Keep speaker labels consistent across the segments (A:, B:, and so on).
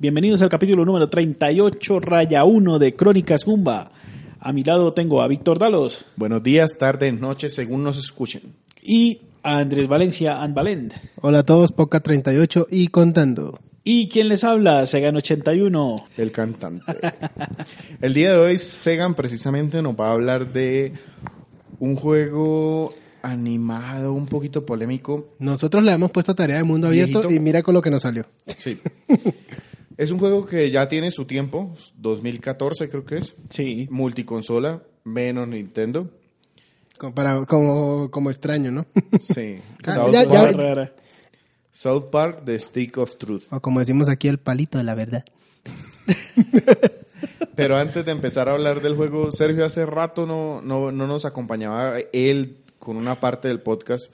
A: Bienvenidos al capítulo número 38, raya 1 de Crónicas Gumba. A mi lado tengo a Víctor Dalos
B: Buenos días, tardes, noches, según nos escuchen.
A: y a Andrés Valencia Anvalend.
C: Hola a todos, Poca 38 y contando.
A: ¿Y quién les habla? Segan 81.
B: El cantante. El día de hoy, Segan precisamente nos va a hablar de un juego animado, un poquito polémico.
C: Nosotros le hemos puesto tarea de mundo abierto
B: Viejito.
C: y mira con lo que nos salió.
B: Sí. es un juego que ya tiene su tiempo, 2014 creo que es.
A: Sí.
B: Multiconsola, menos Nintendo.
C: Como, para- como, como extraño, ¿no?
B: Sí.
C: Ah,
B: South,
C: ya- ya-
B: Park. South Park, The Stick of Truth.
C: o como decimos aquí, el palito de la verdad.
B: Pero antes de empezar a hablar del juego, Sergio hace rato no, no, no nos acompañaba él con una parte del podcast.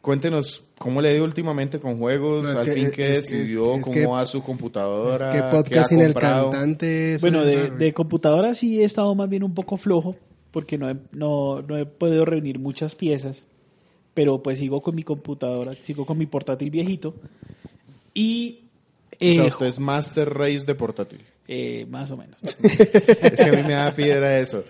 B: Cuéntenos cómo le dio últimamente con juegos,
C: No, es
B: al
C: que-
B: fin
C: es-
B: que
C: es-
B: decidió,
C: es
B: cómo
C: que-
B: va su computadora,
C: es que podcast sin el cantante.
A: Bueno,
C: es
A: de, de computadora sí he estado más bien un poco flojo porque no he, no, no he podido reunir muchas piezas, pero pues sigo con mi computadora, sigo con mi portátil viejito y
B: O
A: eh,
B: sea, usted es Master Race de portátil.
A: eh, más o menos.
B: es que a mí me da piedra eso.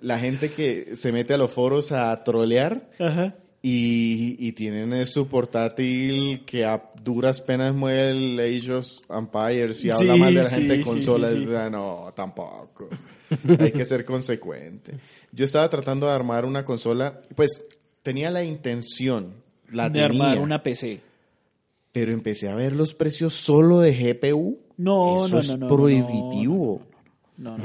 B: La gente que se mete a los foros a trolear
A: Ajá.
B: Y, y tienen su portátil que a duras penas mueve el Age of Empires y habla
A: Sí,
B: mal de la
A: sí,
B: gente de consolas.
A: sí.
B: Ah, No, tampoco. Hay que ser consecuente. Yo estaba tratando de armar una consola, pues tenía la intención, la
A: de
B: tenía,
A: armar una PC.
B: pero empecé a ver los precios solo de GPU.
A: No,
B: Eso
A: no,
B: es
A: no, no, no,
B: prohibitivo.
A: No, no, no.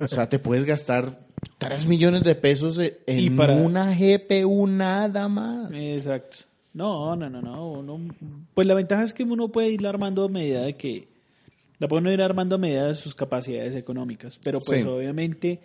B: O sea, te puedes gastar 3 millones de pesos en
A: Y para-
B: una GPU nada más.
A: Exacto. No, no, no, no. uno- pues la ventaja es que uno puede ir armando a medida de que. La puede uno ir armando a medida de sus capacidades económicas. Pero pues
B: Sí.
A: obviamente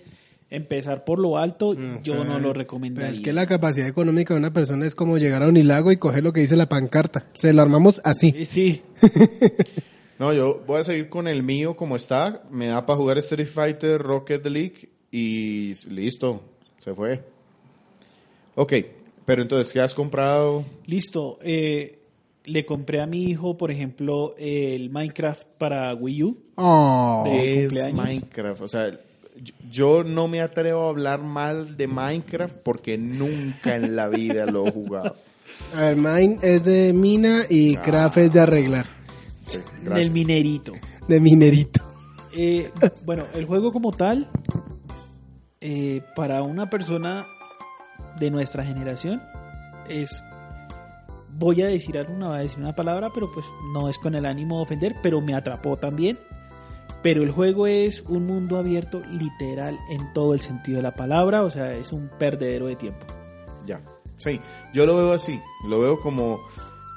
A: empezar por lo alto yo no lo
C: Pero
A: recomendaría.
C: Es que la capacidad económica de una persona es como llegar a Unilago y coger lo que dice la pancarta. Se lo armamos así.
A: Eh, Sí,
B: No, yo voy a seguir con el mío como está. Me da para jugar Street Fighter, Rocket League y listo. Se fue. Ok, pero entonces, ¿qué has comprado?
A: listo. Eh, le compré a mi hijo, por ejemplo, el Minecraft para Wii U.
C: Oh.
A: De
B: es
A: cumpleaños.
B: Minecraft. O sea, yo- yo no me atrevo a hablar mal de Minecraft porque nunca en la vida lo he jugado.
C: A ver, mine es de mina y
B: Ah.
C: craft es de arreglar.
B: Sí,
A: Del minerito.
C: De minerito.
A: Eh, bueno, el juego como tal, eh, para una persona de nuestra generación, es. Voy a decir alguna, voy a decir una palabra, pero pues no es con el ánimo de ofender, pero me atrapó también. Pero el juego es un mundo abierto literal en todo el sentido de la palabra, o sea, es un perdedero de tiempo.
B: Ya. Sí, yo lo veo así. Lo veo como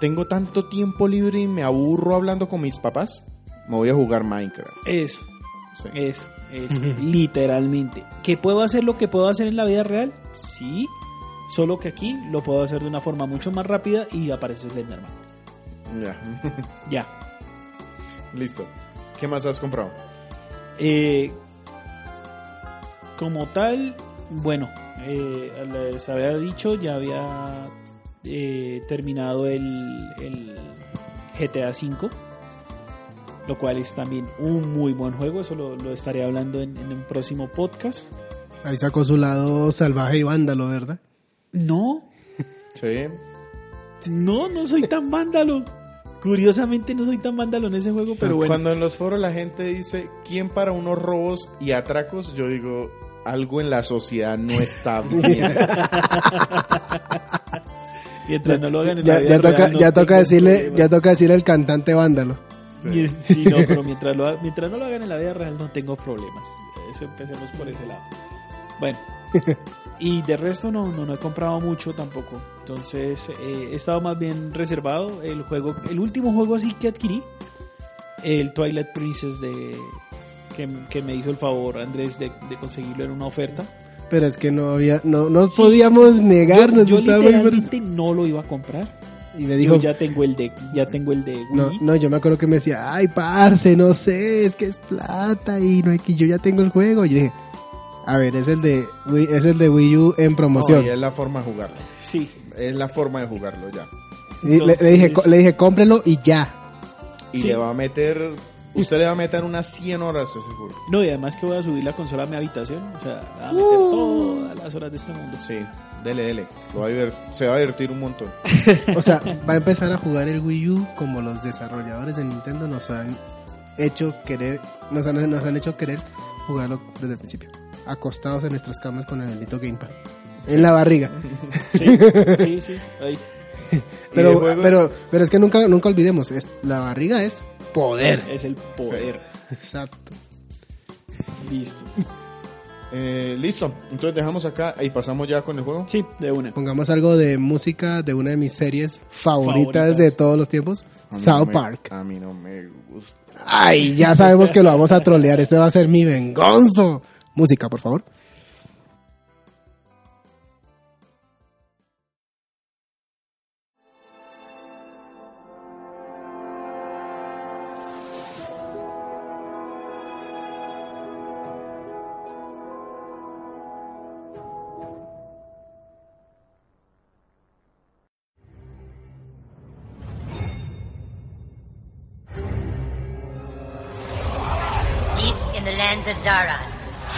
B: tengo tanto tiempo libre y me aburro hablando con mis papás. Me voy a jugar Minecraft.
A: Eso,
B: Sí.
A: eso, eso, literalmente. ¿Que puedo hacer lo que puedo hacer en la vida real? Sí, solo que aquí lo puedo hacer de una forma mucho más rápida y aparece Slenderman.
B: Ya.
A: Ya.
B: Listo. ¿Qué más has comprado?
A: Eh, como tal, bueno, eh, les había dicho, ya había eh, terminado el, el GTA V, lo cual es también un muy buen juego, eso lo, lo estaré hablando en, en un próximo podcast.
C: Ahí sacó su lado salvaje y vándalo, ¿verdad?
A: No,
B: Sí.
A: no, no soy tan vándalo. Curiosamente no soy tan vándalo en ese juego, pero bueno.
B: Cuando en los foros la gente dice, ¿quién para unos robos y atracos? Yo digo, algo en la sociedad no está bien.
A: Mientras no lo hagan en
C: Ya,
A: la vida
C: ya toca,
A: real, no
C: ya toca decirle, ya toca decirle el cantante vándalo.
A: Mi- Sí, no, pero mientras, lo mientras no lo hagan en la vida real no tengo problemas. Eso empecemos por ese lado. Bueno, y de resto no, no, no he comprado mucho tampoco. Entonces eh, he estado más bien reservado. El juego, el último juego así que adquirí, el Twilight Princess de que, que me hizo el favor Andrés de, de conseguirlo en una oferta.
C: Pero es que no había, no, no podíamos negarnos.
A: yo yo
C: estaba muy
A: literalmente no lo iba a comprar.
C: Y me dijo,
A: Yo ya tengo el de, ya tengo el de Wii.
C: no, no, yo me acuerdo que me decía, ay, parce, no sé, es que es plata y no hay que yo ya tengo el juego. Y yo dije, a ver, es el de Wii, es el de Wii U en promoción.
B: No, y es la forma de jugarlo.
A: Sí,
B: Es la forma de jugarlo ya.
C: Y le, le dije, le dije, cómprelo y ya.
B: Y
A: Sí.
B: le va a meter... Usted le va a meter unas 100 horas, seguro.
A: No, y además que voy a subir la consola a mi habitación. O sea, a meter
C: Uh.
A: todas las horas de este mundo.
B: Sí, dele, dele. Lo va a se va a divertir un montón.
C: O sea, va a empezar a jugar el Wii U como los desarrolladores de Nintendo nos han hecho querer, nos han, nos han hecho querer jugarlo desde el principio. Acostados en nuestras camas con el bendito Gamepad. En la barriga.
A: Sí, sí, sí. Ahí.
C: Pero,
B: juegos-
C: pero, pero es que nunca, nunca olvidemos, es, la barriga es poder.
A: Es el poder.
C: Exacto.
A: Listo.
B: Eh, listo, entonces dejamos acá y pasamos ya con el juego.
A: Sí, de una.
C: Pongamos algo de música de una de mis series favoritas,
A: Favoritas.
C: de todos los tiempos, South
B: no me-
C: Park.
B: A mí no me gusta.
C: Ay, ya sabemos que lo vamos a trolear. Este va a ser mi vengonzo. Música, por favor.
D: The lands of Zaron,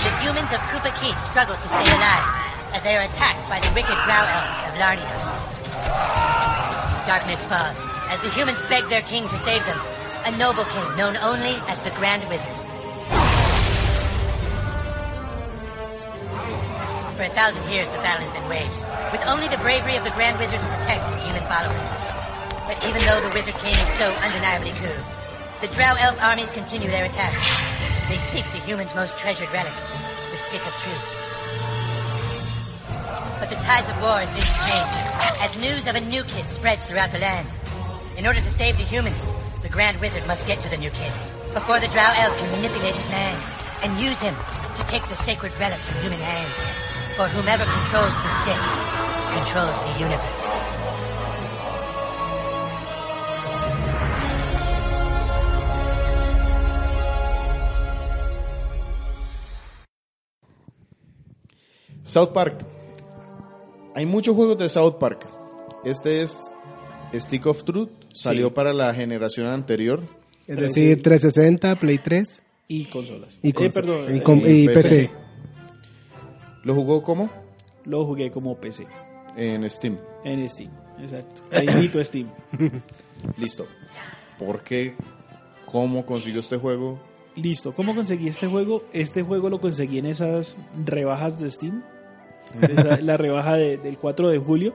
D: the humans of Koopa Keep struggle to stay alive as they are attacked by the wicked drow elves of Larnia. Darkness falls as the humans beg their king to save them, a noble king known only as the Grand Wizard. For a thousand years, the battle has been waged, with only the bravery of the Grand Wizard to protect his human followers. But even though the Wizard King is so undeniably cool, the Drow Elf armies continue their attacks. They seek the humans' most treasured relic, the Stick of Truth. But the tides of war soon to change, as news of a new kid spreads throughout the land. In order to save the humans, the Grand Wizard must get to the new kid, before the Drow Elves can manipulate his mind, and use him to take the sacred relic from human hands. For whomever controls the stick, controls the universe.
B: South Park. Hay muchos juegos de South Park. Este es Stick of Truth. Salió para la generación anterior.
C: Es decir, 360, Play 3
A: Y consolas.
C: y,
A: Eh,
C: conso-
A: perdón,
C: y, com-
A: eh,
C: y
B: PC.
C: PC.
B: ¿Lo jugó cómo?
A: lo jugué como PC.
B: En Steam.
A: En Steam. Exacto. Ahí Steam.
B: Listo. ¿Por qué? ¿Cómo consiguió este juego?
A: Listo. ¿Cómo conseguí este juego? Este juego lo conseguí en esas rebajas de Steam. Esa- la rebaja de- del 4 de julio.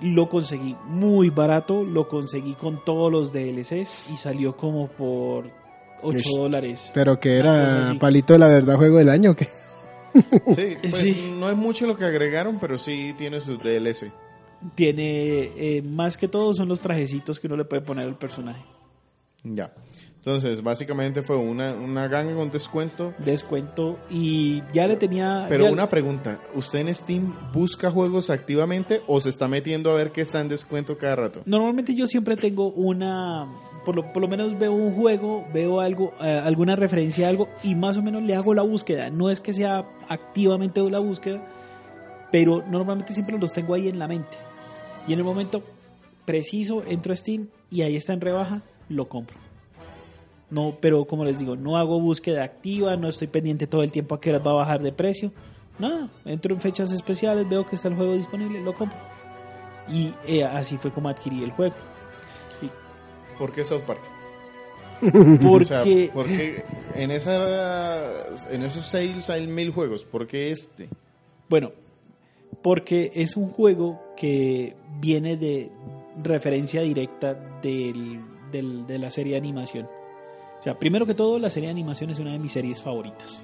A: Lo conseguí muy barato. Lo conseguí con todos los DLCs y salió como por 8
C: Ish.
A: dólares.
C: Pero que era palito de la verdad juego del año. que
B: Sí, pues
A: Sí.
B: no es mucho lo que agregaron, pero sí tiene sus DLC.
A: Tiene, eh, más que todo, son los trajecitos que uno le puede poner al personaje.
B: Ya. Entonces, básicamente fue una, una ganga con descuento.
A: Descuento y ya le tenía...
B: Pero
A: ya-
B: una pregunta, ¿usted en Steam busca juegos activamente o se está metiendo a ver qué está en descuento cada rato?
A: Normalmente yo siempre tengo una, por lo, por lo menos veo un juego, veo algo, eh, alguna referencia a algo y más o menos le hago la búsqueda. No es que sea activamente la búsqueda, pero normalmente siempre los tengo ahí en la mente. Y en el momento preciso entro a Steam y ahí está en rebaja, lo compro. No, pero como les digo, no hago búsqueda activa, no estoy pendiente todo el tiempo a qué horas va a bajar de precio. Nada, entro en fechas especiales, veo que está el juego disponible, lo compro. Y eh, así fue como adquirí el juego.
B: ¿Por qué South Park?
A: Porque,
B: O sea, porque en, esa, en esos sales hay mil juegos. ¿Por qué este?
A: bueno, porque es un juego que viene de referencia directa del del- de la serie de animación. Sea, primero que todo, la serie de animación es una de mis series favoritas.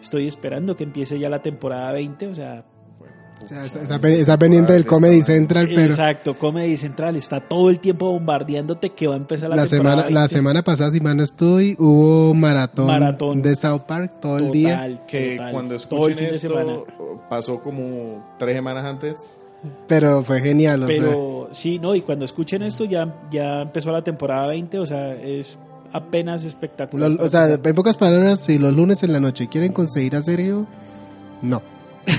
A: Estoy esperando que empiece ya la temporada 20, o sea,
C: O sea, está, está está pendiente del Comedy Central, pero
A: exacto, Comedy Central está todo el tiempo bombardeándote que va a empezar la,
C: la
A: temporada
C: semana, la
A: 20.
C: semana pasada, si mal no estoy, hubo maratón,
A: Maratón.
C: de South Park todo el día.
A: Total,
B: Que
A: total.
B: cuando escuchen esto, pasó como tres semanas antes.
C: Pero fue genial, o sea.
A: Pero sí, no, y cuando escuchen esto ya, ya empezó la temporada 20, o sea, es apenas espectacular.
C: Lo- o sea, en pocas palabras, si los lunes en la noche quieren conseguir a Sergio, no.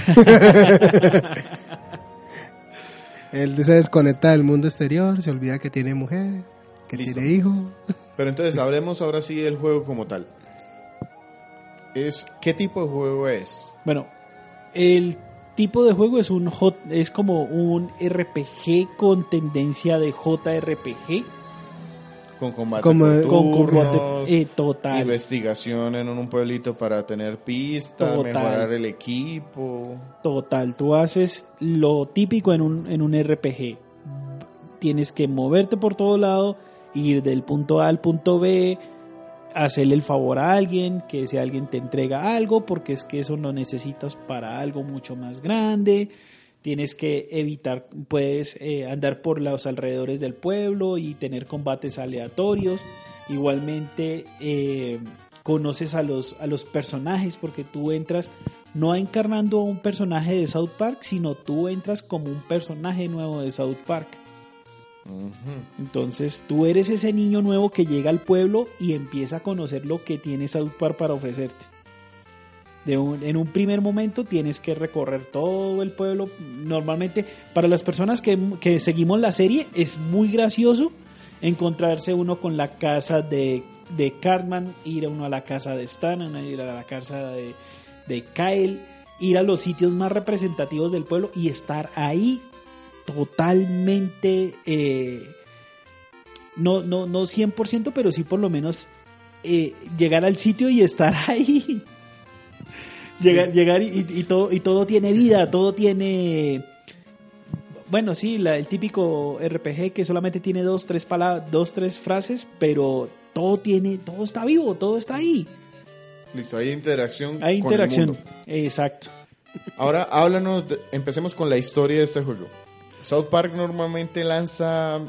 C: Él se desconecta del mundo exterior, se olvida que tiene mujer, que
B: Listo.
C: tiene hijo.
B: Pero entonces hablemos ahora sí del juego como tal. Es, ¿Qué tipo de juego es?
A: Bueno, el tipo de juego es un J- es como un RPG con tendencia de JRPG
B: Con combate
C: Como-
B: por
A: con
B: turnos,
A: combate eh, total.
B: investigación en un pueblito para tener pistas,
A: Total.
B: mejorar el equipo.
A: Total, tú haces lo típico en un, en un RPG. Tienes que moverte por todo lado, ir del punto A al punto B, hacerle el favor a alguien, que ese alguien te entrega algo, porque es que eso lo necesitas para algo mucho más grande. Tienes que evitar, puedes eh, andar por los alrededores del pueblo y tener combates aleatorios. Igualmente, eh, conoces a los, a los personajes porque tú entras no encarnando a un personaje de South Park, sino tú entras como un personaje nuevo de South Park. Entonces tú eres ese niño nuevo que llega al pueblo y empieza a conocer lo que tiene South Park para ofrecerte. En un primer momento tienes que recorrer todo el pueblo. Normalmente para las personas que, seguimos la serie es muy gracioso encontrarse uno con la casa de, de Cartman, ir uno a la casa de Stan, ir a la casa de, de Kyle, ir a los sitios más representativos del pueblo y estar ahí totalmente, eh, no, no, no 100%, pero sí por lo menos eh, llegar al sitio y estar ahí. Llegar llegar y, y todo, y todo tiene vida, todo tiene... Bueno, sí, la- el típico RPG que solamente tiene dos, tres palabras, dos, tres frases, pero todo tiene, todo está vivo, todo está ahí.
B: Listo, hay interacción.
A: Hay
B: con el
A: interacción.
B: mundo.
A: Exacto.
B: Ahora háblanos, de- empecemos con la historia de este juego. South Park normalmente lanza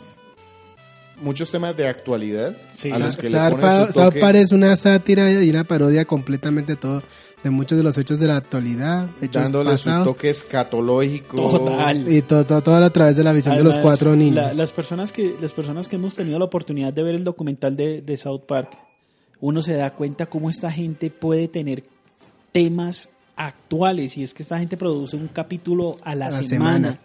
B: muchos temas de actualidad
A: Sí.
B: a los que le
C: South. Park es una sátira y una parodia completamente todo de muchos de los hechos de la actualidad, hechos
B: dándole
C: pasados,
B: su toque escatológico.
A: Total.
C: y todo, todo, todo a través de la visión de los cuatro niños.
A: la- las, personas que, las personas que hemos tenido la oportunidad de ver el documental de, de South Park, uno se da cuenta cómo esta gente puede tener temas actuales y es que esta gente produce un capítulo a la,
C: a
A: semana.
C: semana.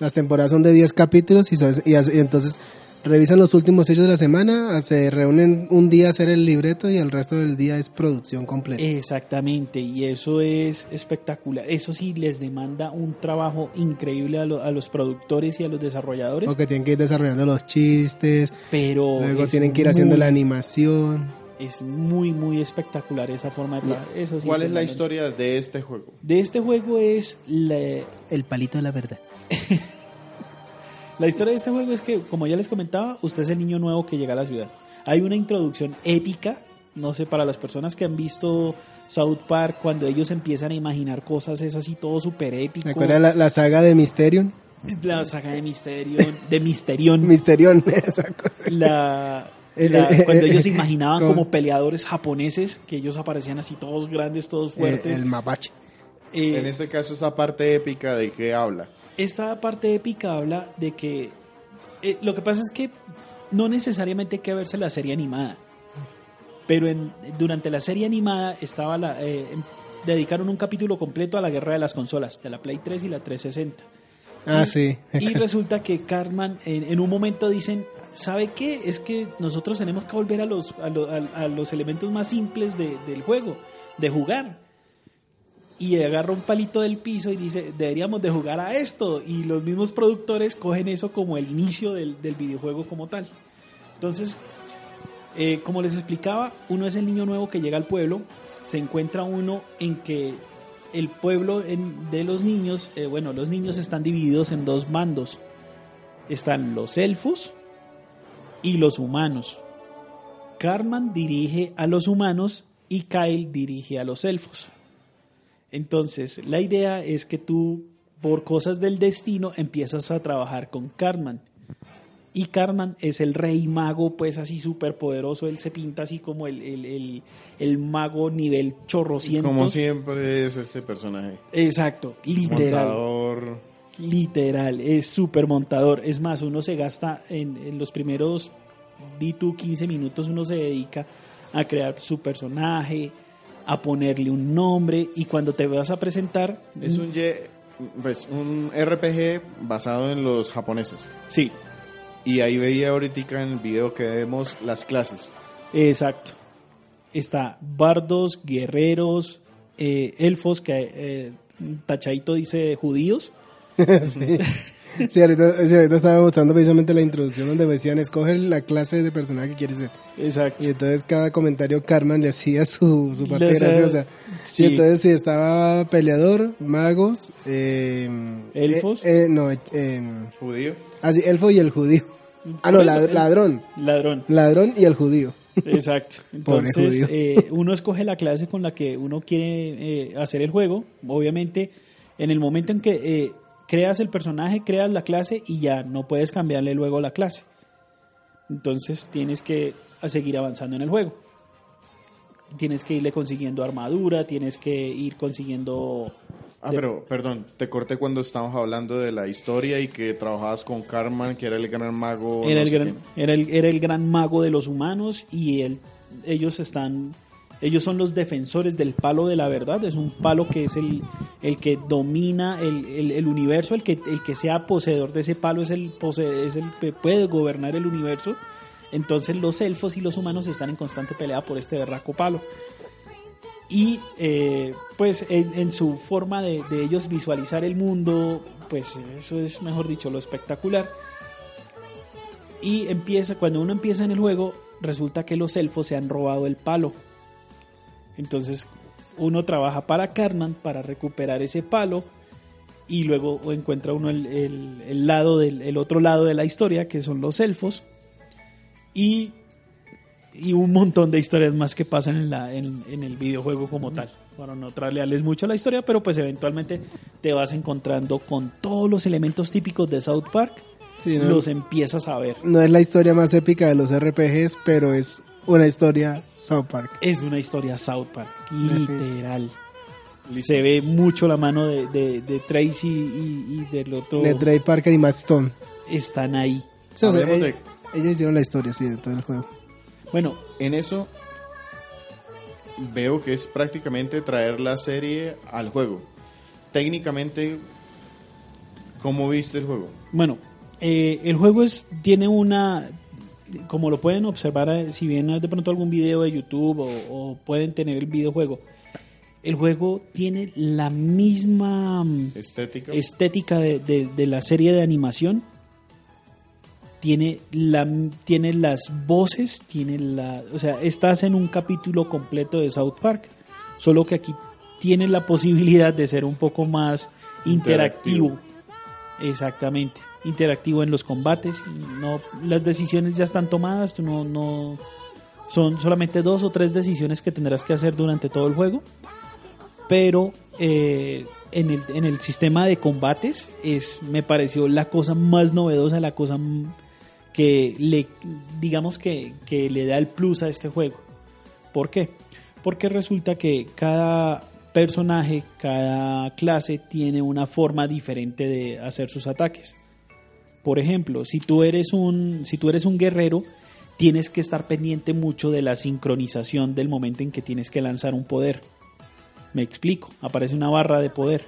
C: Las temporadas son de 10 capítulos y entonces revisan los últimos hechos de la semana, se reúnen un día a hacer el libreto y el resto del día es producción completa.
A: Exactamente, y eso es espectacular. Eso sí les demanda un trabajo increíble a, lo- a los productores y a los desarrolladores,
C: Porque tienen que ir desarrollando los chistes,
A: pero
C: luego tienen que ir haciendo
A: muy-
C: la animación.
A: Es muy, muy espectacular esa forma de trabajar. Eso sí
B: ¿Cuál es la historia de este juego?
A: De este juego es la,
C: El palito de la verdad.
A: La historia de este juego es que, como ya les comentaba, usted es el niño nuevo que llega a la ciudad. Hay una introducción épica, no sé, para las personas que han visto South Park, cuando ellos empiezan a imaginar cosas, es así todo súper épico.
C: ¿Te acuerdas la, la saga de Mysterion?
A: La saga de Misterion, de Misterion,
C: Mysterion, exacto.
A: la,
C: Eh,
A: la- cuando
C: eh,
A: ellos se
C: eh,
A: imaginaban
C: como-
A: como peleadores japoneses, que ellos aparecían así todos grandes, todos
C: El,
A: fuertes.
C: el mapache.
A: Eh,
B: En este caso, esa parte épica de qué habla.
A: esta parte épica habla de que eh, lo que pasa es que no necesariamente hay que verse la serie animada, pero en, durante la serie animada estaba la, eh, em- dedicaron un capítulo completo a la guerra de las consolas, de la Play 3 y la 360.
C: Ah,
A: Y-
C: sí.
A: Y resulta que Cartman en, en un momento dicen, ¿sabe qué? Es que nosotros tenemos que volver a los, a, lo- a- a los elementos más simples de- del juego, de jugar. Y agarra un palito del piso y dice, deberíamos de jugar a esto. Y los mismos productores cogen eso como el inicio del, del videojuego como tal. Entonces, eh, como les explicaba, uno es el niño nuevo que llega al pueblo, se encuentra uno en que el pueblo de los niños, eh, bueno, los niños están divididos en dos bandos. Están los elfos y los humanos. Carman dirige a los humanos y Kyle dirige a los elfos. Entonces, la idea es que tú, por cosas del destino, empiezas a trabajar con Carman. Y Carman es el rey mago, pues así súper poderoso. Él se pinta así como el, el, el- el mago nivel chorrocientos.
B: Como siempre es este personaje.
A: Exacto, literal.
B: Montador.
A: Literal, es súper montador. Es más, uno se gasta en, en los primeros, di tú, 15 minutos, uno se dedica a crear su personaje, a ponerle un nombre y cuando te vas a presentar...
B: Es un, pues, un RPG basado en los japoneses.
A: Sí,
B: Y ahí veía ahorita en el video que vemos las clases.
A: exacto. Está bardos, guerreros, eh, elfos, que eh, Tachadito dice judíos.
C: sí. Sí, ahorita, sí, ahorita estaba mostrando precisamente la introducción donde decían, escoge la clase de personaje que quieres ser.
A: Exacto.
C: Y entonces cada comentario Carmen le hacía su, su parte graciosa.
A: sí.
C: Y entonces sí, estaba peleador, magos, eh,
A: Elfos.
C: eh, eh, no, eh, eh,
B: Judío.
C: ah, sí, elfo y el judío. Ah, no, lad- ladrón.
A: Ladrón.
C: Ladrón y el judío.
A: Exacto. Entonces, eh, uno escoge la clase con la que uno quiere eh, hacer el juego. Obviamente, en el momento en que eh, creas el personaje, creas la clase y ya no puedes cambiarle luego la clase. Entonces, tienes que seguir avanzando en el juego. Tienes que irle consiguiendo armadura, tienes que ir consiguiendo...
B: Ah, pero, perdón, te corté cuando estábamos hablando de la historia y que trabajabas con Carman, que era el gran mago.
A: era,
B: no
A: el gran, era, el, era el gran mago de los humanos y él, ellos están ellos son los defensores del palo de la verdad. Es un palo que es el, el que domina el, el- universo el que, el que sea poseedor de ese palo es el, es el que puede gobernar el universo. Entonces los elfos y los humanos están en constante pelea por este berraco palo. Y eh, pues en, en su forma de, de ellos visualizar el mundo pues eso es mejor dicho lo espectacular. Y empieza cuando uno empieza en el juego resulta que los elfos se han robado el palo entonces uno trabaja para Cartman para recuperar ese palo y luego encuentra uno el, el- el lado del el otro lado de la historia que son los elfos y, y un montón de historias más que pasan en, la, en, en el videojuego como tal para no traslearles mucho la historia pero pues eventualmente te vas encontrando con todos los elementos típicos de South Park
C: Sí, ¿no?
A: los empiezas a ver
C: No es la historia más épica de los RPGs, pero es una historia South Park.
A: es una historia South Park, literal. Se ve mucho la mano de, de, de Tracy y, y del otro.
C: De Trey Parker y Matt Stone.
A: Están ahí.
C: O sea,
B: Hablemos
C: ellos, ellos hicieron la historia, sí, de todo el juego.
A: Bueno,
B: En eso veo que es prácticamente traer la serie al juego. Técnicamente, ¿cómo viste el juego?
A: bueno, eh, el juego es tiene una, como lo pueden observar, eh, si bien de pronto algún video de YouTube o, o pueden tener el videojuego, el juego tiene la misma mm,
B: Estética.
A: estética de, de- de la serie de animación. Tiene, la, tiene las voces, tiene la, o sea, estás en un capítulo completo de South Park, solo que aquí tiene la posibilidad de ser un poco más interactivo.
B: Interactivo.
A: Exactamente, interactivo en los combates. No, las decisiones ya están tomadas, no, no, son solamente dos o tres decisiones que tendrás que hacer durante todo el juego pero eh, en, el, en el sistema de combates es me pareció la cosa más novedosa, la cosa que le digamos que, que le da el plus a este juego. ¿Por qué? Porque resulta que cada personaje, cada clase tiene una forma diferente de hacer sus ataques. Por ejemplo, si tú eres un si tú eres un guerrero, tienes que estar pendiente mucho de la sincronización del momento en que tienes que lanzar un poder. Me explico, aparece una barra de poder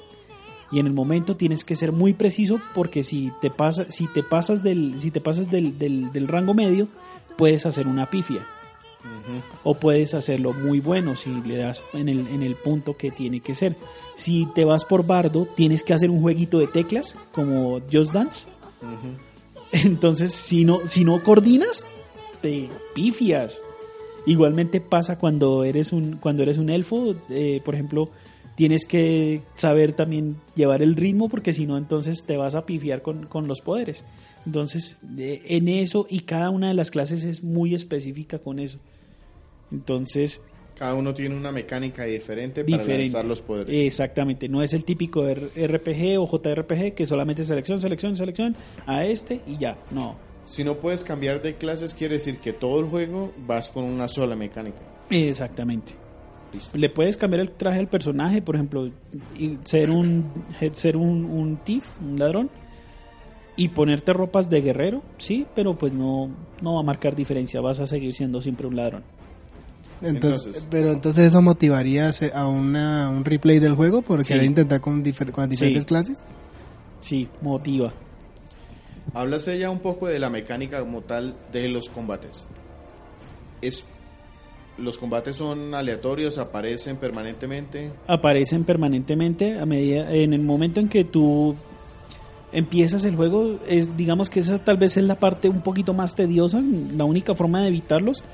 A: y en el momento tienes que ser muy preciso porque si te pasa, si te pasas del, si te pasas del, del- del rango medio, puedes hacer una pifia. O puedes hacerlo muy bueno si le das en el, en el punto que tiene que ser. Si te vas por bardo, tienes que hacer un jueguito de teclas como Just Dance. Entonces, si no, si no coordinas, te pifias. Igualmente pasa cuando eres un, cuando eres un elfo, eh, por ejemplo, tienes que saber también llevar el ritmo porque si no entonces te vas a pifiar con, con los poderes. Entonces, en eso y cada una de las clases es muy específica con eso. Entonces,
B: Cada uno tiene una mecánica diferente, para lanzar los poderes.
A: Exactamente, no es el típico RPG o JRPG que solamente selección, selección, selección a este y ya. No,
B: Si no puedes cambiar de clases, quiere decir que todo el juego vas con una sola mecánica.
A: exactamente.
B: Listo.
A: Le puedes cambiar el traje al personaje, por ejemplo, y ser un ser un, un thief, un ladrón, y ponerte ropas de guerrero, sí, pero pues no, no va a marcar diferencia, vas a seguir siendo siempre un ladrón.
C: Entonces,
B: Entonces-
C: pero entonces eso motivaría a una, un replay del juego por
A: Sí.
C: intentar con, difer- con diferentes
A: Sí.
C: clases.
A: Sí, motiva.
B: Háblase ya un poco de la mecánica como tal de los combates. Es, los combates son aleatorios, aparecen permanentemente.
A: aparecen permanentemente a medida en el momento en que tú empiezas el juego es digamos que esa tal vez es la parte un poquito más tediosa la única forma de evitarlos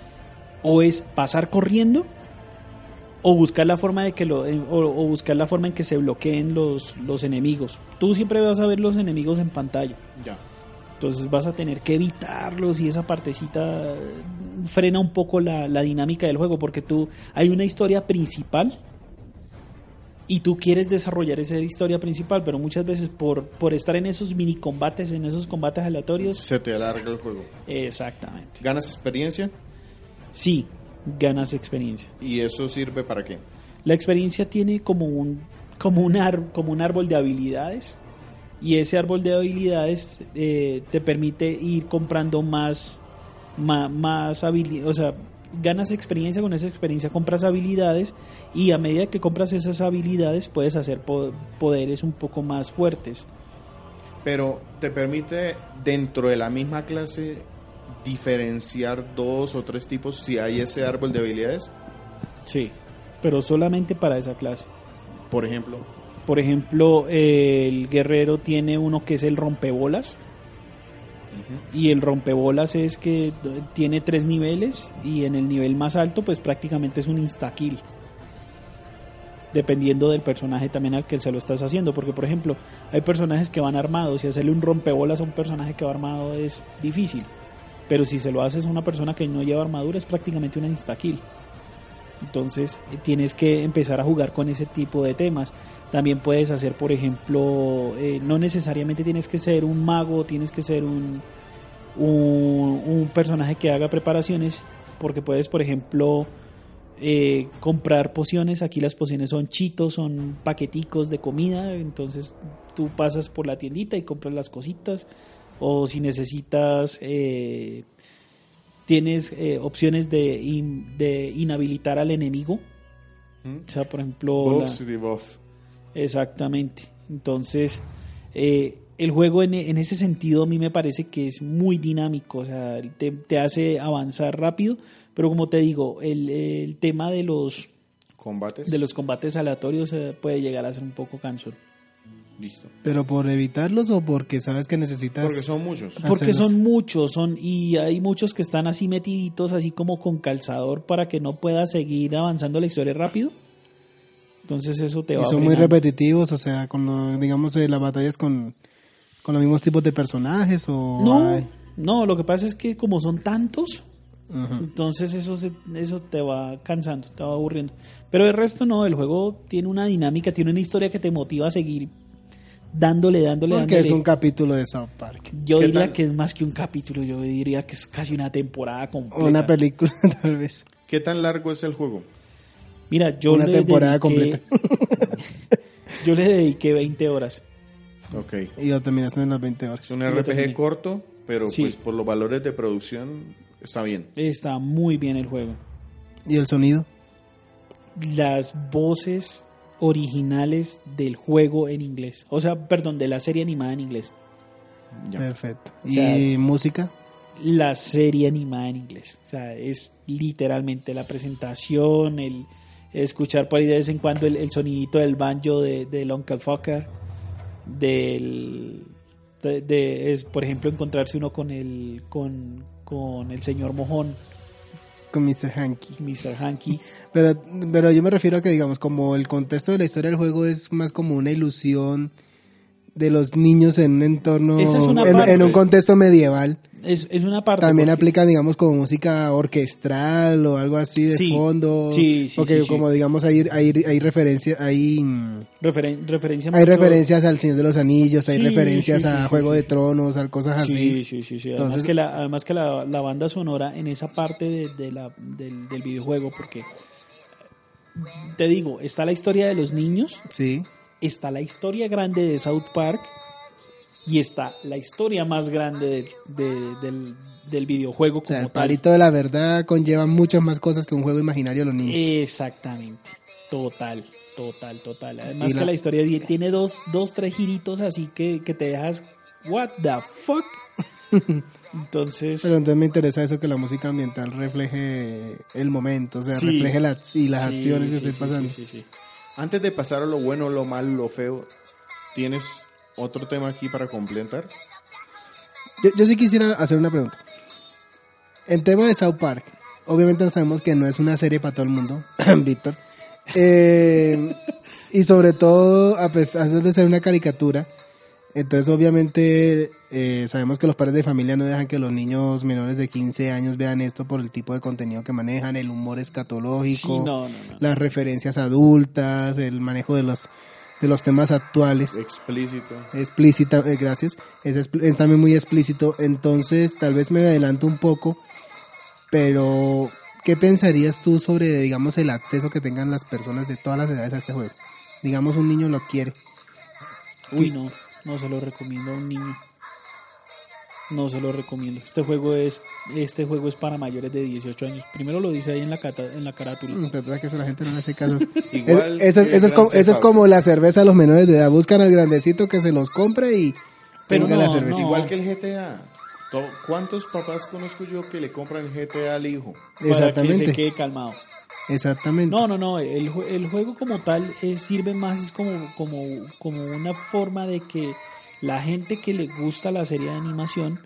A: o es pasar corriendo o buscar la forma de que lo eh, o, o buscar la forma en que se bloqueen los los enemigos tú siempre vas a ver los enemigos en pantalla
B: Ya.
A: entonces vas a tener que evitarlos y esa partecita eh, frena un poco la, la dinámica del juego porque tú hay una historia principal y tú quieres desarrollar esa historia principal, pero muchas veces por, por estar en esos mini combates, en esos combates aleatorios,
B: Se te alarga el juego.
A: exactamente.
B: Ganas experiencia
A: Sí, ganas experiencia.
B: y eso sirve para qué.
A: La experiencia tiene como un como un, ar- como un árbol de habilidades y ese árbol de habilidades eh, te permite ir comprando más ma- más, habilidades, o sea, ganas experiencia, con esa experiencia compras habilidades y a medida que compras esas habilidades puedes hacer po- poderes un poco más fuertes.
B: Pero te permite dentro de la misma clase diferenciar dos o tres tipos si hay ese árbol de habilidades.
A: Sí, pero solamente para esa clase.
B: Por ejemplo,
A: Por ejemplo, el guerrero tiene uno que es el rompebolas. Y el rompebolas es que tiene tres niveles y en el nivel más alto pues prácticamente es un insta-kill. Dependiendo del personaje también al que se lo estás haciendo. Porque por ejemplo hay personajes que van armados y hacerle un rompebolas a un personaje que va armado es difícil. Pero si se lo haces a una persona que no lleva armadura es prácticamente una insta-kill. Entonces eh, tienes que empezar a jugar con ese tipo de temas. También puedes hacer, por ejemplo, eh, no necesariamente tienes que ser un mago, tienes que ser un, un, un personaje que haga preparaciones, porque puedes, por ejemplo, eh, comprar pociones. Aquí las pociones son chitos, son paqueticos de comida. Entonces tú pasas por la tiendita y compras las cositas. O si necesitas, eh, tienes eh, opciones de, in- de inhabilitar al enemigo. O sea, por ejemplo, la-
B: y.
A: Exactamente. Entonces, eh, el juego en, en ese sentido a mí me parece que es muy dinámico, o sea, te, te hace avanzar rápido, pero como te digo, el, el tema de los,
B: combates.
A: de los combates aleatorios eh, puede llegar a ser un poco cansón.
B: Listo.
C: Pero por evitarlos o porque sabes que necesitas.
B: Porque son muchos.
A: Porque
C: Hacerlos.
A: son muchos, son y hay muchos que están así metiditos, así como con calzador para que no pueda seguir avanzando la historia rápido. Entonces eso te
C: y
A: va
C: son muy
A: frenando.
C: repetitivos, o sea, con lo- digamos eh, las batallas con, con los mismos tipos de personajes o
A: No,
C: hay-
A: no, lo que pasa es que como son tantos,
C: Ujú.
A: entonces eso, se- eso te va cansando, te va aburriendo. Pero el resto no, el juego tiene una dinámica, tiene una historia que te motiva a seguir dándole, dándole,
C: porque
A: dándole.
C: es un capítulo de South Park.
A: Yo
B: ¿Qué
A: diría
B: tal?
A: que es más que un capítulo, yo diría que es casi una temporada completa.
C: Una película, tal vez.
B: ¿Qué tan largo es el juego?
A: Mira, yo
C: una
A: le
C: temporada
A: dediqué- yo le dediqué 20 horas.
B: Ok.
C: Y lo terminaste en las 20 horas.
B: Es un RPG corto, pero
A: Sí.
B: pues por los valores de producción está bien.
A: Está muy bien el juego.
C: ¿Y el sonido?
A: las voces originales del juego en inglés. O sea, perdón, de la serie animada en inglés.
B: Ya.
C: Perfecto.
A: O
C: ¿Y
A: sea,
C: música?
A: La serie animada en inglés. O sea, es literalmente la presentación, el escuchar por ahí de vez en cuando el, el sonidito del banjo de, del Uncle Fucker, del de, de- es por ejemplo encontrarse uno con el con, con el señor mojón
C: con Mr. Hanky.
A: Mr. Hanky.
C: Pero, pero yo me refiero a que, digamos, como el contexto de la historia del juego es más como una ilusión de los niños en un entorno,
A: Esa es una
C: en,
A: parte.
C: en un contexto medieval.
A: Es, es una parte.
C: También
A: porque-
C: aplican, digamos, como música orquestral o algo así de
A: Sí.
C: fondo.
A: Sí, sí,
C: Porque
A: sí, sí.
C: como, digamos, hay, hay, hay referencia, hay, mm,
A: referen- referencia
C: hay
A: mucho-
C: referencias al Señor de los Anillos, hay
A: Sí,
C: referencias
A: sí, sí,
C: a
A: sí,
C: Juego
A: sí.
C: de Tronos, a cosas así.
A: Sí, sí, sí, sí. Además
C: Entonces-
A: que, la, además que la, la banda sonora en esa parte de, de la, del, del videojuego, porque te digo, está la historia de los niños,
C: Sí.
A: Está la historia grande de South Park y está la historia más grande de- de- del, del videojuego
C: O sea,
A: como
C: el
A: tal.
C: palito de la verdad conlleva muchas más cosas que un juego imaginario de los niños.
A: Exactamente. Total, total, total. Además que
C: la-
A: historia tiene dos, dos, tres giritos así que, que te dejas, what the fuck. Entonces,
C: Pero entonces me interesa eso que la música ambiental refleje el momento, o sea,
A: Sí.
C: refleje las, y las
A: sí,
C: acciones que
A: sí, sí,
C: pasando.
A: sí, sí, sí.
B: Antes de pasar a lo bueno, lo malo, lo feo, ¿tienes otro tema aquí para completar?
C: Yo, yo sí quisiera hacer una pregunta. En tema de South Park, obviamente sabemos que no es una serie para todo el mundo, Víctor. Eh, y sobre todo, a pesar de ser una caricatura, entonces obviamente eh, sabemos que los padres de familia no dejan que los niños menores de 15 años vean esto por el tipo de contenido que manejan, el humor escatológico,
A: Sí, no, no, no.
C: las referencias adultas, el manejo de los, de los temas actuales
B: Explícito.
C: explícita, eh, gracias, es, expl- es también muy explícito, entonces tal vez me adelanto un poco, pero ¿qué pensarías tú sobre, digamos, el acceso que tengan las personas de todas las edades a este juego? Digamos, un niño lo quiere.
A: Uy, no, no se lo recomiendo a un niño. No se lo recomiendo. Este juego es este juego es para mayores de 18 años. Primero lo dice ahí en la cata- en la carátula.
C: Mm, es que eso la gente no le hace caso.
B: Igual
C: Es- eso, es, eso es como, eso es como la cerveza a los menores de edad. Buscan al grandecito que se los compre y
A: Pero no,
C: la cerveza.
A: no.
B: Igual que el GTA. To- ¿Cuántos papás conozco yo que le compran GTA al hijo?
A: Para que
C: Exactamente.
A: se quede calmado.
C: Exactamente.
A: No, no, no. El, jue- el juego como tal eh, sirve más es como, como, como una forma de que la gente que le gusta la serie de animación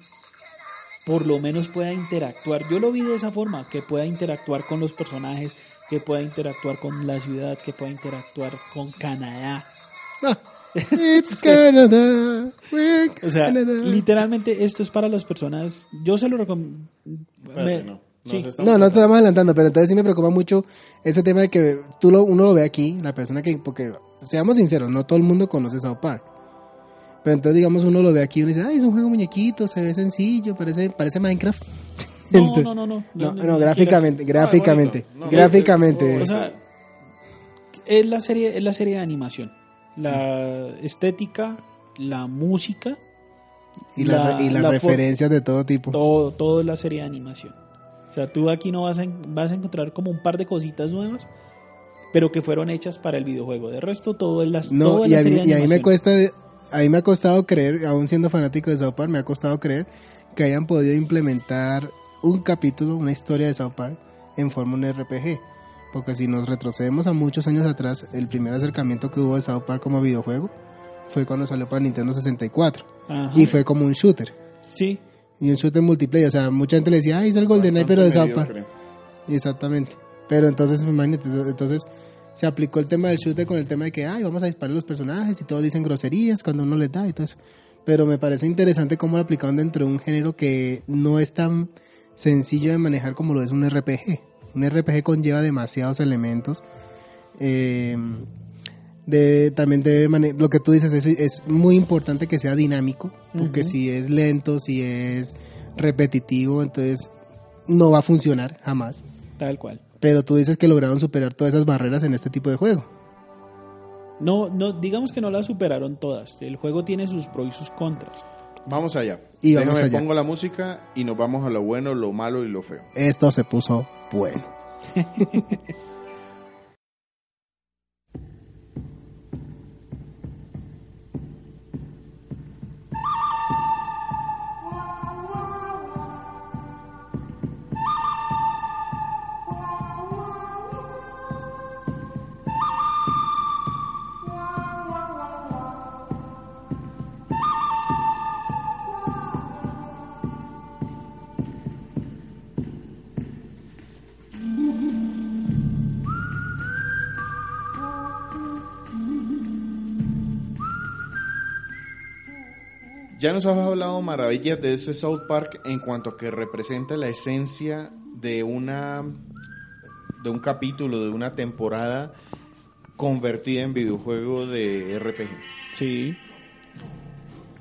A: por lo menos pueda interactuar. Yo lo vi de esa forma, que pueda interactuar con los personajes, que pueda interactuar con la ciudad, que pueda interactuar con Canadá.
C: Ah, It's Canada. we're
A: O sea,
C: Canada.
A: literalmente esto es para las personas. Yo se lo recomiendo.
B: No.
A: Sí.
C: No, no estamos adelantando, pero entonces sí me preocupa mucho ese tema de que tú lo, uno lo ve aquí, la persona que, porque seamos sinceros, no todo el mundo conoce South Park. Pero entonces, digamos, uno lo ve aquí y uno dice, ay, es un juego muñequito, se ve sencillo, parece, parece Minecraft.
A: No,
C: Entonces-
A: no, no, no.
C: No, no, gráficamente, gráficamente, gráficamente.
A: O sea, es la serie, es la serie de animación. La estética, la música,
C: y las
A: la-
C: y las
A: la
C: referencias de todo tipo.
A: todo, todo es la serie de animación. O sea, tú aquí no vas a, vas a encontrar como un par de cositas nuevas, pero que fueron hechas para el videojuego. De resto, todo es la, todo
C: No, y
A: la
C: a, mí, y a mí me cuesta, a mí me ha costado creer, aún siendo fanático de South Park, me ha costado creer que hayan podido implementar un capítulo, una historia de South Park en forma de un RPG. Porque si nos retrocedemos a muchos años atrás, el primer acercamiento que hubo de South Park como videojuego fue cuando salió para Nintendo 64.
A: Ajá.
C: Y fue como un shooter.
A: Sí,
C: Y un shooter multiplayer. O sea, mucha gente le decía, ay, es el GoldenEye, pero de South Park. Exactamente. Pero entonces, imagínate, entonces se aplicó el tema del shooter con el tema de que, ay, vamos a disparar a los personajes y todos dicen groserías cuando uno les da y todo eso. Pero me parece interesante cómo lo aplicaron dentro de un género que no es tan sencillo de manejar como lo es un RPG. Un RPG conlleva demasiados elementos. Eh, de, también debe mane- lo que tú dices es, es muy importante que sea dinámico, porque
A: Ujú.
C: si es lento, si es repetitivo, entonces no va a funcionar jamás.
A: tal cual.
C: Pero tú dices que lograron superar todas esas barreras en este tipo de juego.
A: No, no, digamos que no las superaron todas. El juego tiene sus pros y sus contras.
B: Vamos allá.
C: Y vamos
B: Déjame,
C: allá.
B: pongo la música y nos vamos a lo bueno, lo malo y lo feo.
C: Esto se puso bueno.
B: Ya nos has hablado maravillas de ese South Park en cuanto a que representa la esencia de una de un capítulo, de una temporada convertida en videojuego de RPG.
A: Sí.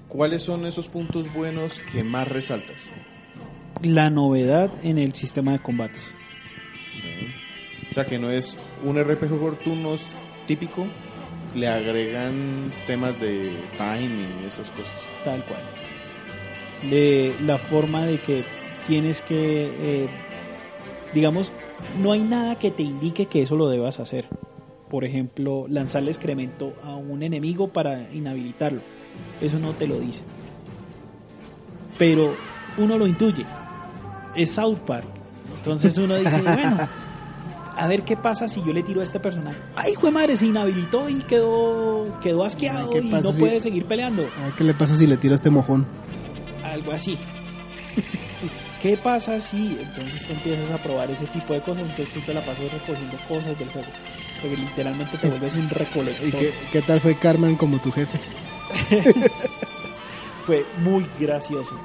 B: ¿Cuáles son esos puntos buenos que más resaltas?
A: La novedad en el sistema de combates.
B: O sea, que no es un RPG por turnos típico, le agregan temas de time y esas cosas.
A: Tal cual. De la forma de que tienes que, eh, digamos, no hay nada que te indique que eso lo debas hacer. Por ejemplo, lanzarle excremento a un enemigo para inhabilitarlo. Eso no te lo dice. Pero uno lo intuye. Es South Park. Entonces uno dice, bueno, a ver qué pasa si yo le tiro a este personaje. Ay, jue madre, se inhabilitó y quedó, quedó asqueado
C: ¿Qué
A: y no
C: si-
A: puede seguir peleando.
C: Qué le pasa si le tiro a este mojón.
A: Algo así. ¿Qué pasa si entonces tú empiezas a probar ese tipo de cosas? Entonces tú te la pasas recogiendo cosas del juego. Porque literalmente te vuelves un
C: ¿Y
A: recolector.
C: qué, qué tal fue Carmen como tu jefe?
A: Fue muy gracioso.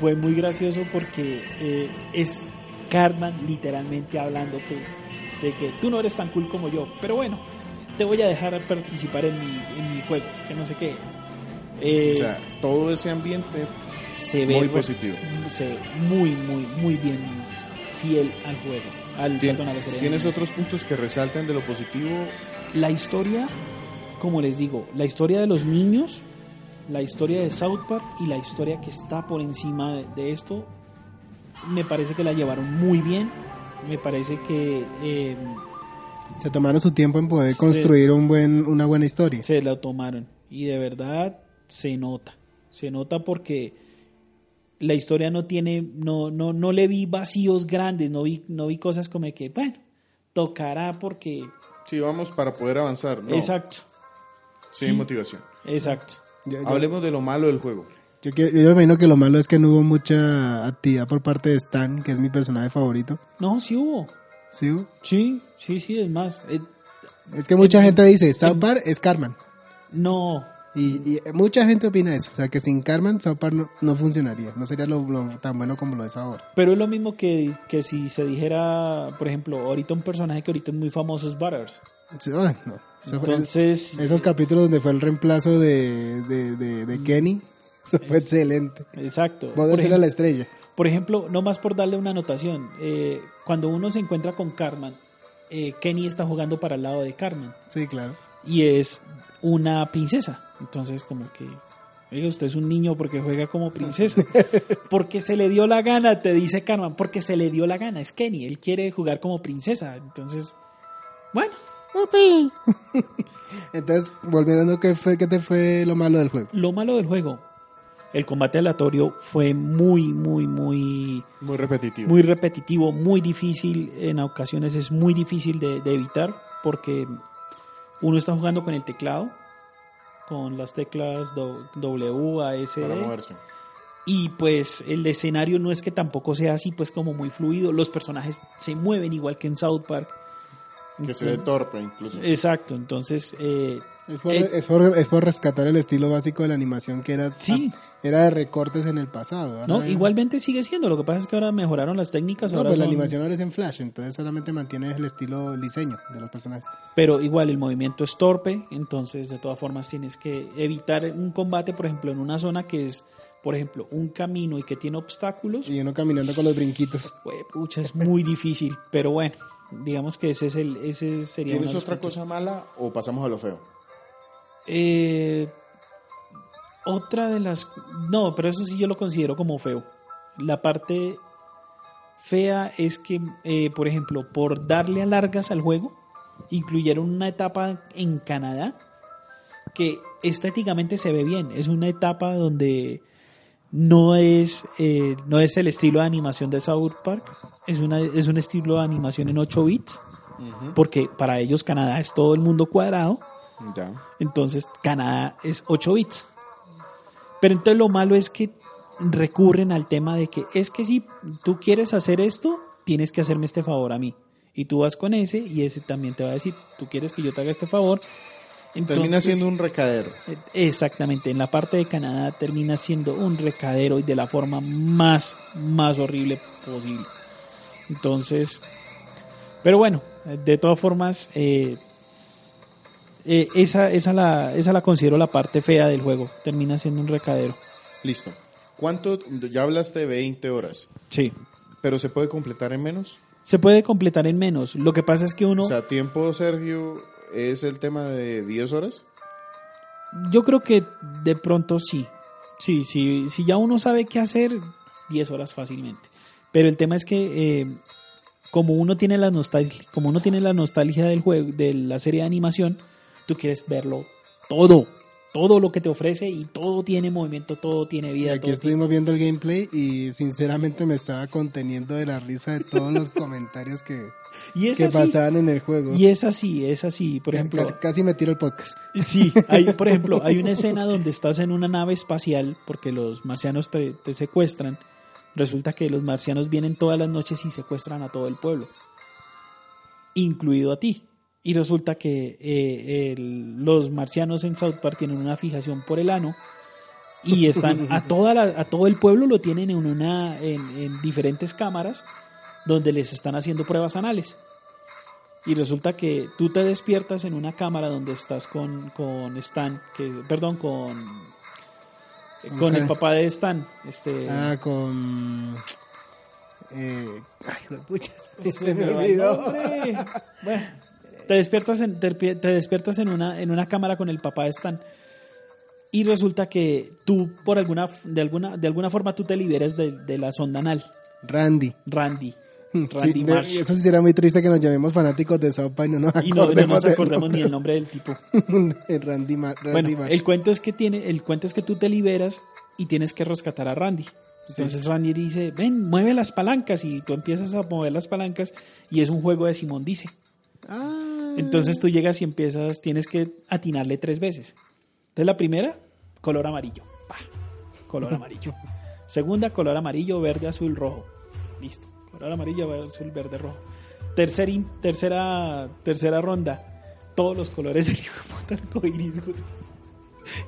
A: Fue muy gracioso porque eh, es Cartman literalmente hablándote de que tú no eres tan cool como yo. Pero bueno, te voy a dejar participar en mi, en mi juego, que no sé qué. Eh,
B: O sea, todo ese ambiente
A: se ve
B: muy positivo.
A: se ve muy, muy, muy bien fiel al juego. Al,
B: Tien-
A: perdón, a la.
B: ¿Tienes otros puntos que resaltan de lo positivo?
A: La historia, como les digo, la historia de los niños, la historia de South Park y la historia que está por encima de, de esto, me parece que la llevaron muy bien. Me parece que eh,
C: Se tomaron su tiempo en poder construir un buen, una buena historia.
A: se la tomaron. Y de verdad se nota. Se nota porque la historia no tiene, no, no, no le vi vacíos grandes, no vi, no vi cosas como que, bueno, tocará porque.
B: Sí, vamos para poder avanzar. ¿no?
A: Exacto,
B: Sin
A: Sí.
B: motivación.
A: exacto.
B: Hablemos de lo malo del juego.
C: Yo quiero- yo me imagino que lo malo es que no hubo mucha actividad por parte de Stan, que es mi personaje favorito.
A: No, sí hubo.
C: ¿Sí? hubo?
A: Sí, sí, sí, es más. eh,
C: Es que mucha gente dice, South Park es Carmen.
A: no,
C: Y, y mucha gente opina eso. O sea, que sin Carmen, South Park no, no funcionaría. No sería lo, lo tan bueno como lo es ahora.
A: pero es lo mismo que, que si se dijera, por ejemplo, ahorita un personaje que ahorita es muy famoso es Butters.
C: Sí, ay, no. Eso fue-
A: Entonces,
C: esos capítulos donde fue el reemplazo de, de, de, de Kenny, eso fue excelente.
A: exacto.
C: Ser a
A: ejemplo,
C: la estrella.
A: Por ejemplo, no más por darle una anotación, eh, cuando uno se encuentra con Carmen, eh, Kenny está jugando para el lado de Carmen
C: Sí, claro.
A: y es una princesa. Entonces, como que, oiga, usted es un niño porque juega como princesa. Porque se le dio la gana, te dice Carmen, porque se le dio la gana. Es Kenny, él quiere jugar como princesa. Entonces, bueno,
C: Entonces, volviendo, ¿qué, fue, ¿qué te fue lo malo del juego?
A: lo malo del juego, el combate aleatorio fue muy, muy, muy
B: Muy repetitivo.
A: muy repetitivo, muy difícil, en ocasiones es muy difícil de, de evitar porque uno está jugando con el teclado, con las teclas W, A, S,
B: para moverse.
A: y pues el escenario no es que tampoco sea así pues como muy fluido, los personajes se mueven igual que en South Park.
B: Que se ve torpe incluso.
A: Exacto, entonces eh,
C: Es por,
A: Eh,
C: es, por, es por rescatar el estilo básico de la animación que era,
A: Sí.
C: era de recortes en el pasado. Ahora
A: no, igualmente sigue siendo, lo que pasa es que ahora mejoraron las técnicas,
C: No,
A: ahora
C: pues la animación ahora es en Flash, entonces solamente mantienes el estilo, el diseño de los personajes.
A: pero igual el movimiento es torpe, entonces de todas formas tienes que evitar un combate, por ejemplo, en una zona que es, por ejemplo, un camino y que tiene obstáculos,
C: Y uno caminando con los brinquitos.
A: Pucha, es muy difícil, pero bueno, digamos que ese es el, ese sería
B: ¿Tienes otra
A: puntos.
B: cosa mala o pasamos a lo feo?
A: Eh, otra de las, no, pero eso sí yo lo considero como feo. La parte fea es que, eh, por ejemplo, por darle a largas al juego, incluyeron una etapa en Canadá que estéticamente se ve bien. Es una etapa donde no es, eh, no es el estilo de animación de South Park, es, una, es un estilo de animación en 8 bits, porque para ellos Canadá es todo el mundo cuadrado, entonces Canadá es 8 bits. Pero entonces lo malo es que recurren al tema de que es que si tú quieres hacer esto, tienes que hacerme este favor a mí. Y tú vas con ese y ese también te va a decir, tú quieres que yo te haga este favor.
B: Termina siendo un recadero.
A: Eh, Exactamente, en la parte de Canadá termina siendo un recadero y de la forma más, más horrible posible. Entonces, pero bueno, de todas formas, eh, eh, esa, esa, la, esa la considero la parte fea del juego, termina siendo un recadero.
B: Listo. ¿Cuánto? Ya hablaste de 20 horas,
A: Sí.
B: pero ¿se puede completar en menos?
A: Se puede completar en menos. Lo que pasa es que uno,
B: O sea, tiempo, Sergio, es el tema de 10 horas.
A: yo creo que de pronto sí. Sí, sí, si ya uno sabe qué hacer, 10 horas fácilmente. Pero el tema es que eh, como uno tiene la nostalgia, como uno tiene la nostalgia del juego, de la serie de animación, tú quieres verlo todo, todo lo que te ofrece y todo tiene movimiento, todo tiene vida.
C: aquí
A: todo
C: estuvimos viendo el gameplay y sinceramente me estaba conteniendo de la risa de todos los comentarios que,
A: y es
C: que
A: así,
C: pasaban en el juego.
A: y es así, es así. Por ejemplo,
C: casi, casi me tiro el podcast.
A: Sí, hay, por ejemplo, hay una escena donde estás en una nave espacial porque los marcianos te, te secuestran. Resulta que los marcianos vienen todas las noches y secuestran a todo el pueblo, incluido a ti. Y resulta que eh, el- los marcianos en South Park tienen una fijación por el ano y están a toda la- a todo el pueblo lo tienen en una en, en diferentes cámaras donde les están haciendo pruebas anales. Y resulta que tú te despiertas en una cámara donde estás con, con Stan, que, perdón, con, con el papá de Stan. Este,
C: Ah, con... Eh, ay, pucha.
A: se
C: Se me
A: me
C: olvidó.
A: Bueno, te despiertas en, te, te despiertas en una, en una cámara con el papá de Stan. Y resulta que tú, por alguna, de alguna, de alguna forma, tú te liberas de, de la sonda anal.
C: Randy.
A: Randy.
C: Sí,
A: Randy
C: de-
A: Marsh.
C: eso sí será muy triste que nos llamemos fanáticos de South Park y no nos
A: Y no, no
C: acordemos,
A: nos
C: del
A: acordemos ni el nombre del tipo.
C: Randy, Mar Randy
A: Bueno,
C: Marsh.
A: el cuento es que tiene, el cuento es que tú te liberas y tienes que rescatar a Randy. Entonces Randy dice, ven, mueve las palancas y tú empiezas a mover las palancas y es un juego de Simón dice.
C: Ah,
A: Entonces tú llegas y empiezas, tienes que atinarle tres veces. Entonces la primera, color amarillo. Pa, color amarillo. Segunda, color amarillo, verde, azul, rojo. Listo. Color amarillo, verde, azul, verde, rojo. Tercer tercera, tercera ronda. Todos los colores del hijo de puta güey.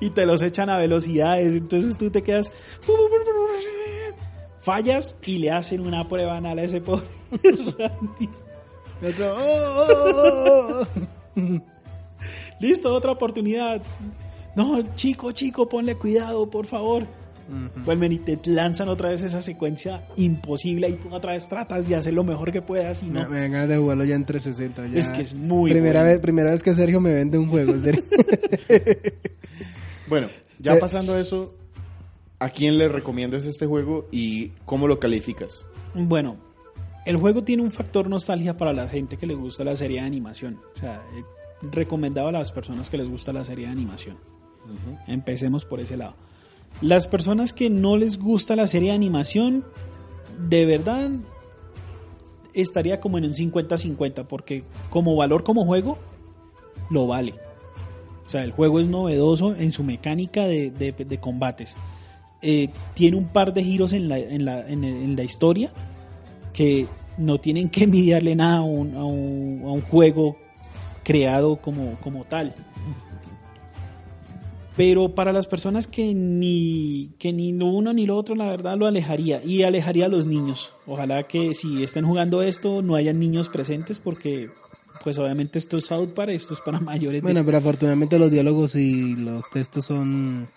A: Y te los echan a velocidades. Entonces tú te quedas. Fallas y le hacen una prueba anal a ese pobre Randy.
C: Otro, oh, oh, oh.
A: Listo, otra oportunidad. No, chico, chico, ponle cuidado, por favor. Vuelven y te lanzan otra vez esa secuencia imposible y tú otra vez tratas de hacer lo mejor que puedas y
C: Me,
A: no.
C: me dan ganas de jugarlo ya en 360. ya.
A: Es que es muy
C: primera
A: bueno.
C: vez Primera vez que Sergio me vende un juego. en serio.
B: Bueno, ya
C: Eh.
B: pasando eso, ¿a quién le recomiendas este juego y cómo lo calificas?
A: Bueno, el juego tiene un factor nostalgia para la gente que le gusta la serie de animación. O sea, eh, recomendado a las personas que les gusta la serie de animación. Empecemos por ese lado. Las personas que no les gusta la serie de animación, de verdad, estaría como en un 50-50, porque como valor como juego, lo vale. O sea, el juego es novedoso en su mecánica de, de- de combates. Eh, tiene un par de giros en la, en la, en en la historia que no tienen que envidiarle nada a un, a un- a un juego creado como, como tal. Pero para las personas que ni, que ni lo uno ni lo otro, la verdad lo alejaría. Y alejaría a los niños. Ojalá que si estén jugando esto, no hayan niños presentes porque, pues obviamente esto es South Park, esto es para mayores.
C: bueno, pero afortunadamente los diálogos y los textos son,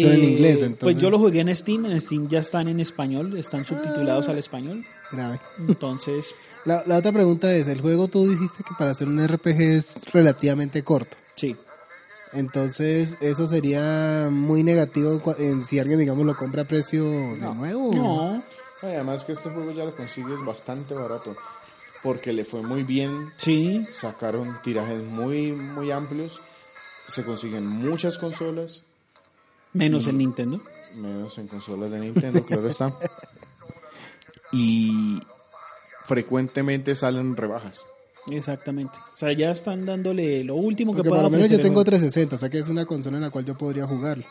C: son en
A: Eh,
C: inglés. Entonces,
A: Pues yo lo jugué en Steam, en Steam ya están en español, están subtitulados al español.
C: grave.
A: Entonces,
C: La, la otra pregunta es, el juego tú dijiste que para hacer un RPG es relativamente corto.
A: sí.
C: Entonces, eso sería muy negativo en si alguien, digamos, lo compra a precio de nuevo.
A: No,
B: Ay, Además que este juego ya lo consigues bastante barato, porque le fue muy bien,
A: sí,
B: sacaron tirajes muy, muy amplios, se consiguen muchas consolas,
A: menos el Nintendo.
B: menos en consolas de Nintendo, claro está. Y frecuentemente salen rebajas.
A: Exactamente. O sea, ya están dándole lo último que
C: Porque
A: puedan
C: por lo menos yo tengo
A: juego.
C: 360, o sea que es una consola en la cual yo podría jugar.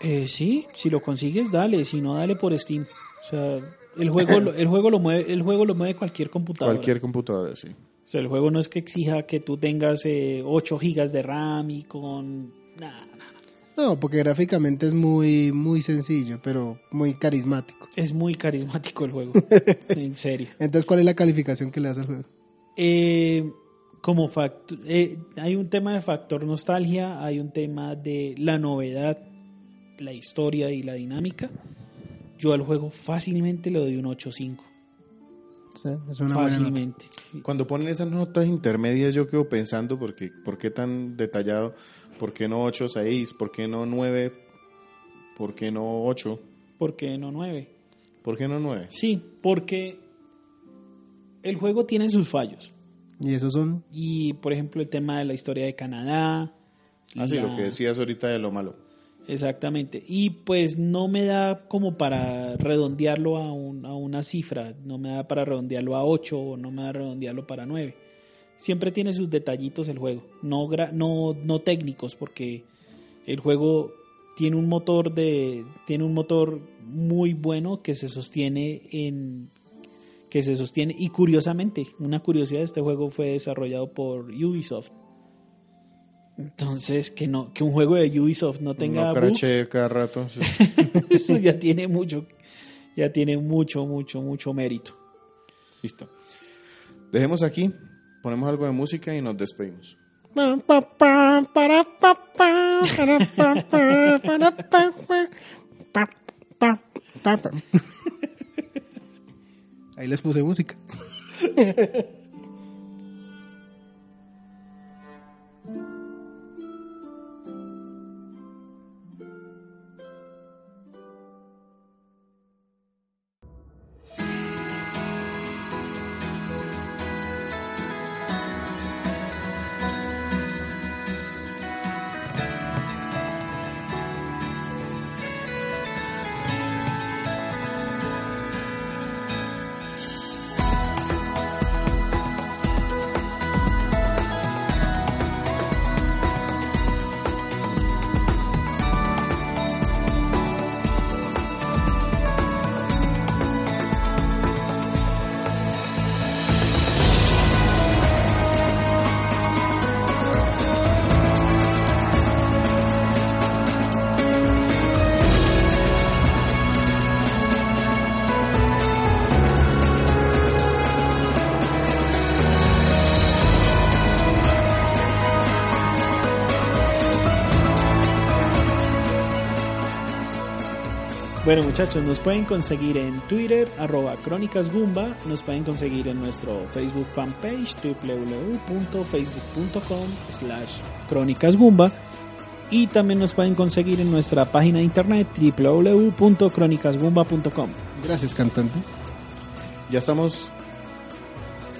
A: Eh, sí, si lo consigues, dale. Si no, dale por Steam. O sea, el juego, lo- el juego lo mueve, el juego lo mueve cualquier computadora.
B: Cualquier computadora, sí.
A: O sea, el juego no es que exija que tú tengas eh, 8 gigas de RAM y con... Nah, nah,
C: No, porque gráficamente es muy, muy sencillo, pero muy carismático.
A: es muy carismático el juego. en serio.
C: Entonces, ¿cuál es la calificación que le das al juego?
A: Eh, como eh, hay un tema de factor nostalgia, hay un tema de la novedad, la historia y la dinámica. Yo al juego fácilmente le doy un 8.5.
C: Sí, es una buena nota.
A: Fácilmente.
B: Cuando ponen esas notas intermedias yo quedo pensando porque ¿por qué tan detallado? ¿Por qué no 8, 6? ¿Por qué no 9? ¿Por qué no 8?
A: ¿Por qué no 9?
B: ¿Por qué no 9?
A: Sí, porque el juego tiene sus fallos.
C: Y esos son.
A: Y por ejemplo el tema de la historia de Canadá.
B: Así
A: la-
B: Ah, lo que decías ahorita de lo malo.
A: Exactamente. Y pues no me da como para redondearlo a, un- a una cifra, no me da para redondearlo a 8 o no me da redondearlo para 9. Siempre tiene sus detallitos el juego, no, no, no técnicos, porque el juego tiene un motor de tiene un motor muy bueno que se sostiene en que se sostiene y curiosamente una curiosidad este juego fue desarrollado por Ubisoft entonces que no que un juego de Ubisoft no tenga
B: no
A: bugs,
B: crache cada rato. sí.
A: eso ya tiene mucho ya tiene mucho mucho mucho mérito
B: Listo. Dejemos aquí, ponemos algo de música y nos despedimos.
C: Pa, pa, pa, para,
A: Bueno muchachos, nos pueden conseguir en Twitter, arroba crónicasgumba, nos pueden conseguir en nuestro Facebook fanpage, www.facebook.com slash crónicasgumba y también nos pueden conseguir en nuestra página de internet www.crónicasgumba.com.
C: Gracias, cantante.
B: Ya estamos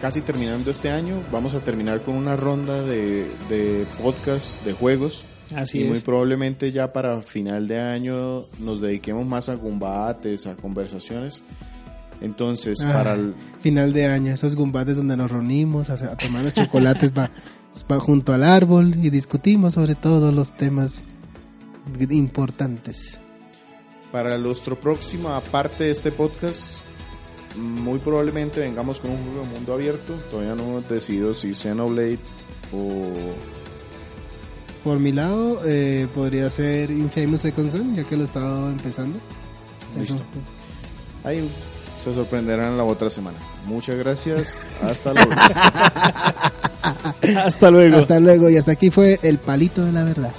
B: casi terminando este año. Vamos a terminar con una ronda de, de podcast de juegos.
A: Así
B: y muy probablemente ya para final de año nos dediquemos más a combates, a conversaciones. Entonces,
C: Ah,
B: para el,
C: Final de año, esos gumbates donde nos reunimos a, a tomar los chocolates va, va junto al árbol y discutimos sobre todos los temas importantes.
B: para nuestro próximo, aparte de este podcast, muy probablemente vengamos con un juego de mundo abierto. Todavía no hemos decidido si Xenoblade o
C: Por mi lado, eh, podría ser Infamous Second Son, ya que lo estaba empezando. Eso.
B: Listo. Ahí se sorprenderán la otra semana. Muchas gracias. Hasta luego.
A: Hasta luego.
C: Hasta luego, y hasta aquí fue el palito de la verdad.